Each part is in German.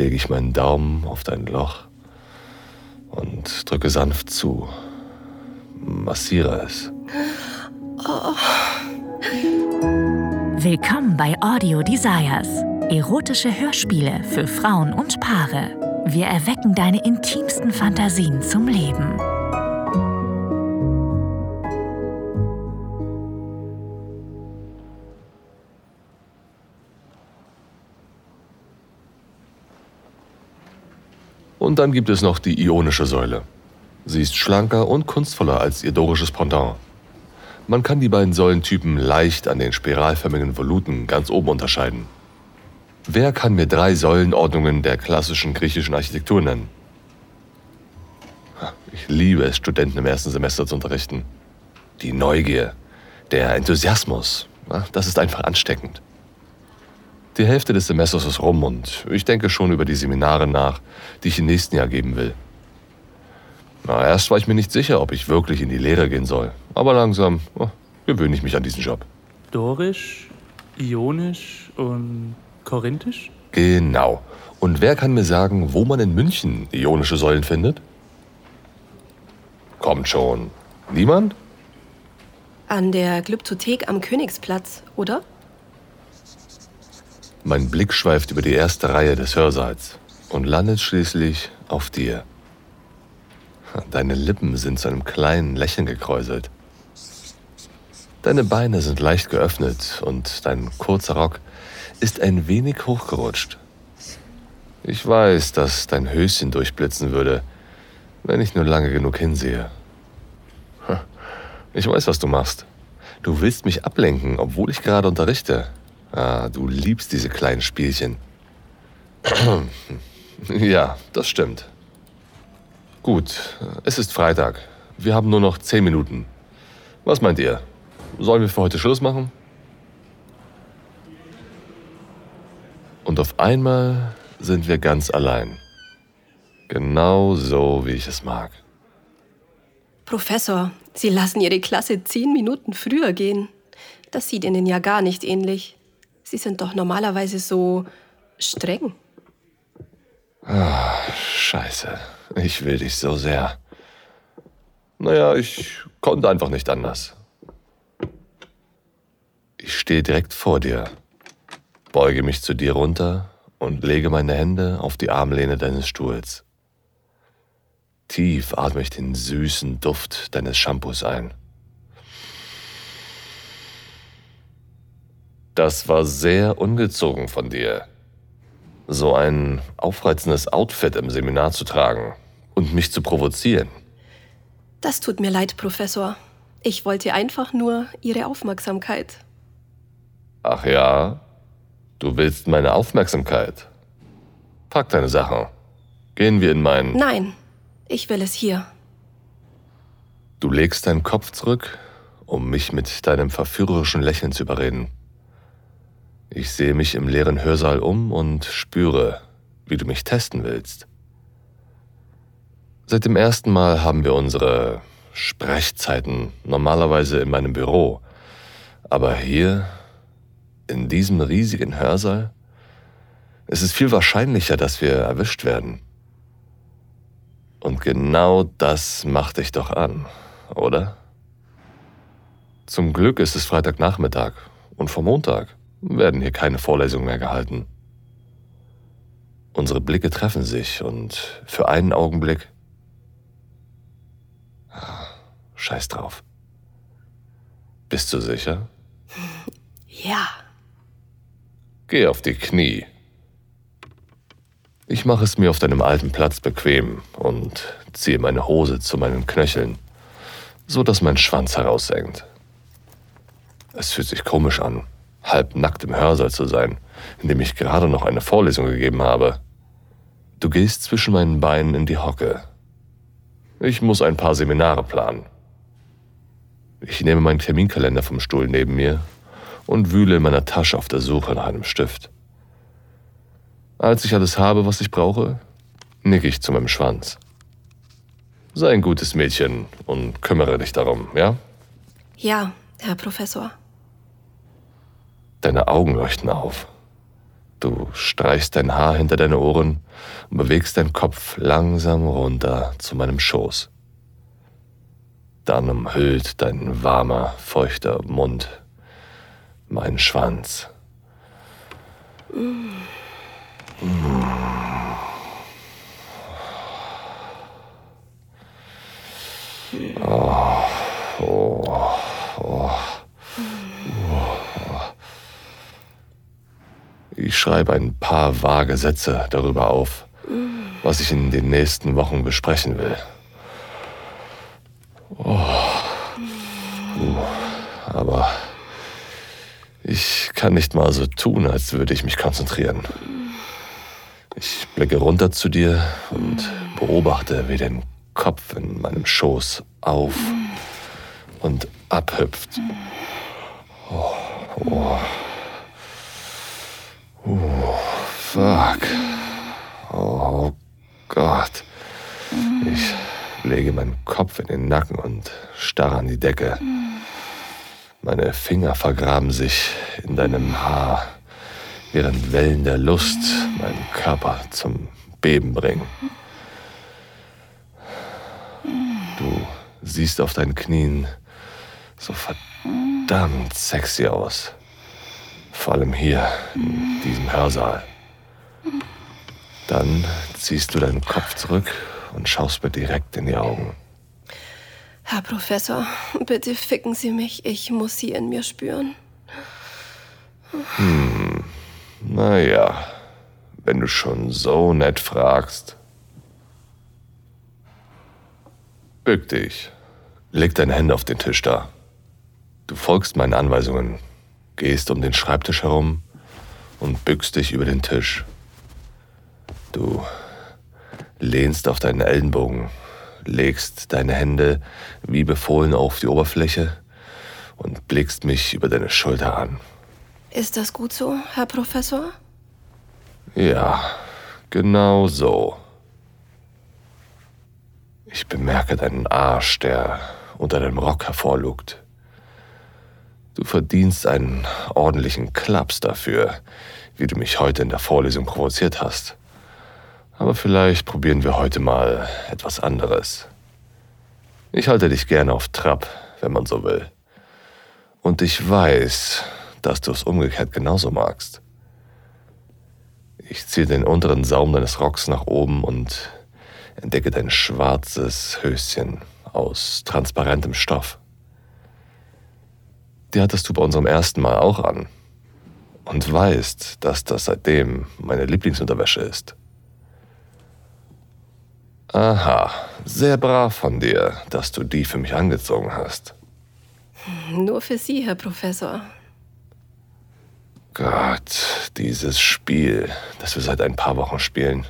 lege ich meinen Daumen auf dein Loch und drücke sanft zu. Massiere es. Oh. Willkommen bei Audio Desires. Erotische Hörspiele für Frauen und Paare. Wir erwecken deine intimsten Fantasien zum Leben. Dann gibt es noch die ionische Säule. Sie ist schlanker und kunstvoller als ihr dorisches Pendant. Man kann die beiden Säulentypen leicht an den spiralförmigen Voluten ganz oben unterscheiden. Wer kann mir drei Säulenordnungen der klassischen griechischen Architektur nennen? Ich liebe es, Studenten im ersten Semester zu unterrichten. Die Neugier, der Enthusiasmus, das ist einfach ansteckend. Die Hälfte des Semesters ist rum und ich denke schon über die Seminare nach, die ich im nächsten Jahr geben will. Na, erst war ich mir nicht sicher, ob ich wirklich in die Lehre gehen soll. Aber langsam oh, gewöhne ich mich an diesen Job. Dorisch, Ionisch und Korinthisch? Genau. Und wer kann mir sagen, wo man in München ionische Säulen findet? Kommt schon. Niemand? An der Glyptothek am Königsplatz, oder? Mein Blick schweift über die erste Reihe des Hörsaals und landet schließlich auf dir. Deine Lippen sind zu einem kleinen Lächeln gekräuselt. Deine Beine sind leicht geöffnet und dein kurzer Rock ist ein wenig hochgerutscht. Ich weiß, dass dein Höschen durchblitzen würde, wenn ich nur lange genug hinsehe. Ich weiß, was du machst. Du willst mich ablenken, obwohl ich gerade unterrichte. Ah, du liebst diese kleinen Spielchen. ja, das stimmt. Gut, es ist Freitag. Wir haben nur noch zehn Minuten. Was meint ihr? Sollen wir für heute Schluss machen? Und auf einmal sind wir ganz allein. Genau so, wie ich es mag. Professor, Sie lassen Ihre Klasse zehn Minuten früher gehen. Das sieht Ihnen ja gar nicht ähnlich. Sie sind doch normalerweise so streng. Ah, scheiße. Ich will dich so sehr. Naja, ich konnte einfach nicht anders. Ich stehe direkt vor dir, beuge mich zu dir runter und lege meine Hände auf die Armlehne deines Stuhls. Tief atme ich den süßen Duft deines Shampoos ein. Das war sehr ungezogen von dir. So ein aufreizendes Outfit im Seminar zu tragen und mich zu provozieren. Das tut mir leid, Professor. Ich wollte einfach nur Ihre Aufmerksamkeit. Ach ja? Du willst meine Aufmerksamkeit? Pack deine Sachen. Gehen wir in mein... Nein, ich will es hier. Du legst deinen Kopf zurück, um mich mit deinem verführerischen Lächeln zu überreden. Ich sehe mich im leeren Hörsaal um und spüre, wie du mich testen willst. Seit dem ersten Mal haben wir unsere Sprechzeiten normalerweise in meinem Büro. Aber hier, in diesem riesigen Hörsaal, ist es viel wahrscheinlicher, dass wir erwischt werden. Und genau das macht dich doch an, oder? Zum Glück ist es Freitagnachmittag und vor Montag werden hier keine Vorlesungen mehr gehalten. Unsere Blicke treffen sich und für einen Augenblick. Scheiß drauf. Bist du sicher? Ja. Geh auf die Knie. Ich mache es mir auf deinem alten Platz bequem und ziehe meine Hose zu meinen Knöcheln, so dass mein Schwanz heraushängt. Es fühlt sich komisch an, halb nackt im Hörsaal zu sein, in dem ich gerade noch eine Vorlesung gegeben habe. Du gehst zwischen meinen Beinen in die Hocke. Ich muss ein paar Seminare planen. Ich nehme meinen Terminkalender vom Stuhl neben mir und wühle in meiner Tasche auf der Suche nach einem Stift. Als ich alles habe, was ich brauche, nicke ich zu meinem Schwanz. Sei ein gutes Mädchen und kümmere dich darum, ja? Ja, Herr Professor. Deine Augen leuchten auf. Du streichst dein Haar hinter deine Ohren und bewegst deinen Kopf langsam runter zu meinem Schoß. Dann umhüllt dein warmer, feuchter Mund meinen Schwanz. Mm. Oh, oh, oh. Ich schreibe ein paar vage Sätze darüber auf, was ich in den nächsten Wochen besprechen will. Oh. Aber ich kann nicht mal so tun, als würde ich mich konzentrieren. Ich blicke runter zu dir und beobachte, wie dein Kopf in meinem Schoß auf und abhüpft. Oh, oh. Oh, fuck. Oh Gott. Ich lege meinen Kopf in den Nacken und starre an die Decke. Meine Finger vergraben sich in deinem Haar, während Wellen der Lust meinen Körper zum Beben bringen. Du siehst auf deinen Knien so verdammt sexy aus. Vor allem hier, in diesem Hörsaal. Dann ziehst du deinen Kopf zurück und schaust mir direkt in die Augen. Herr Professor, bitte ficken Sie mich. Ich muss Sie in mir spüren. Hm, naja, wenn du schon so nett fragst. Bück dich. Leg deine Hände auf den Tisch da. Du folgst meinen Anweisungen, gehst um den Schreibtisch herum und bückst dich über den Tisch. Du lehnst auf deinen Ellenbogen, legst deine Hände wie befohlen auf die Oberfläche und blickst mich über deine Schulter an. Ist das gut so, Herr Professor? Ja, genau so. Ich bemerke deinen Arsch, der unter deinem Rock hervorlugt. Du verdienst einen ordentlichen Klaps dafür, wie du mich heute in der Vorlesung provoziert hast. Aber vielleicht probieren wir heute mal etwas anderes. Ich halte dich gerne auf Trab, wenn man so will. Und ich weiß, dass du es umgekehrt genauso magst. Ich ziehe den unteren Saum deines Rocks nach oben und entdecke dein schwarzes Höschen aus transparentem Stoff. Die hattest du bei unserem ersten Mal auch an. Und weißt, dass das seitdem meine Lieblingsunterwäsche ist. Aha, sehr brav von dir, dass du die für mich angezogen hast. Nur für Sie, Herr Professor. Gott, dieses Spiel, das wir seit ein paar Wochen spielen.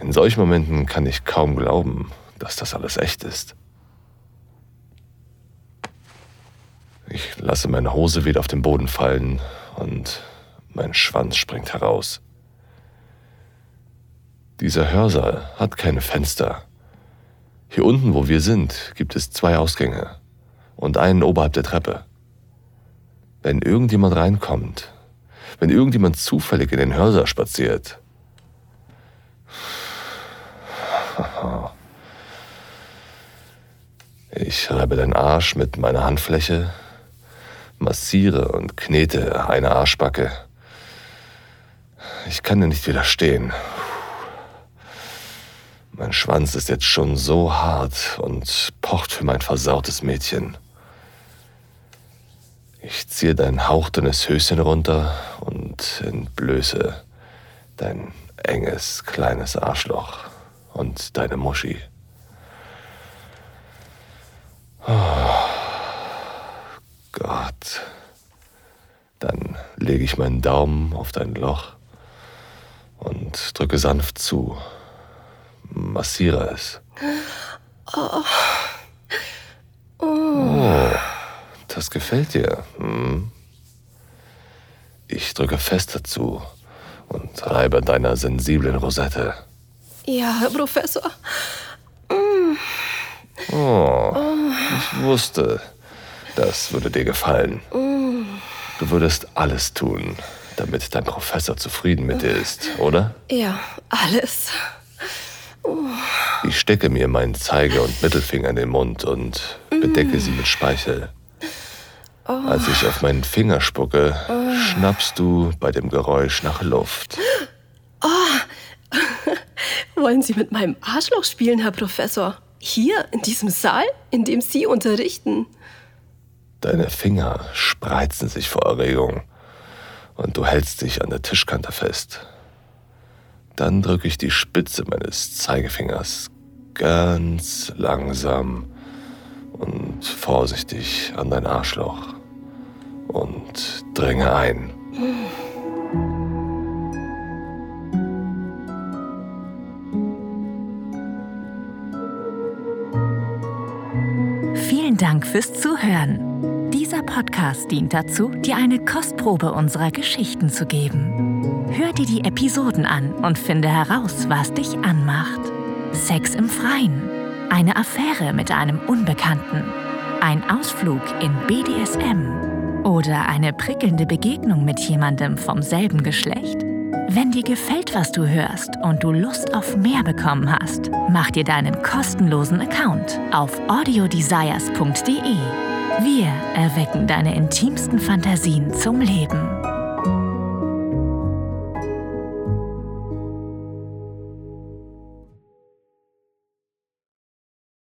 In solchen Momenten kann ich kaum glauben, dass das alles echt ist. Ich lasse meine Hose wieder auf den Boden fallen und mein Schwanz springt heraus. Dieser Hörsaal hat keine Fenster. Hier unten, wo wir sind, gibt es zwei Ausgänge und einen oberhalb der Treppe. Wenn irgendjemand reinkommt, wenn irgendjemand zufällig in den Hörsaal spaziert, ich reibe deinen Arsch mit meiner Handfläche massiere und knete eine Arschbacke. Ich kann dir nicht widerstehen. Mein Schwanz ist jetzt schon so hart und pocht für mein versautes Mädchen. Ich ziehe dein hauchdünnes Höschen runter und entblöße dein enges, kleines Arschloch und deine Muschi. Oh. Gott. Dann lege ich meinen Daumen auf dein Loch und drücke sanft zu. Massiere es. Oh. Oh. das gefällt dir. Hm. Ich drücke fest dazu und reibe an deiner sensiblen Rosette. Ja, Herr Professor. Mm. Oh, ich wusste, das würde dir gefallen. Du würdest alles tun, damit dein Professor zufrieden mit dir ist, oder? Ja, alles. Ich stecke mir meinen Zeige- und Mittelfinger in den Mund und bedecke sie mit Speichel. Als ich auf meinen Finger spucke, schnappst du bei dem Geräusch nach Luft. Wollen Sie mit meinem Arschloch spielen, Herr Professor? Hier, in diesem Saal, in dem Sie unterrichten? Deine Finger spreizen sich vor Erregung und du hältst dich an der Tischkante fest. Dann drücke ich die Spitze meines Zeigefingers ganz langsam und vorsichtig an dein Arschloch und dränge ein. Vielen Dank fürs Zuhören. Dieser Podcast dient dazu, dir eine Kostprobe unserer Geschichten zu geben. Hör dir die Episoden an und finde heraus, was dich anmacht. Sex im Freien, eine Affäre mit einem Unbekannten, ein Ausflug in BDSM oder eine prickelnde Begegnung mit jemandem vom selben Geschlecht. Wenn dir gefällt, was du hörst und du Lust auf mehr bekommen hast, mach dir deinen kostenlosen Account auf audiodesires.de. Wir erwecken deine intimsten Fantasien zum Leben.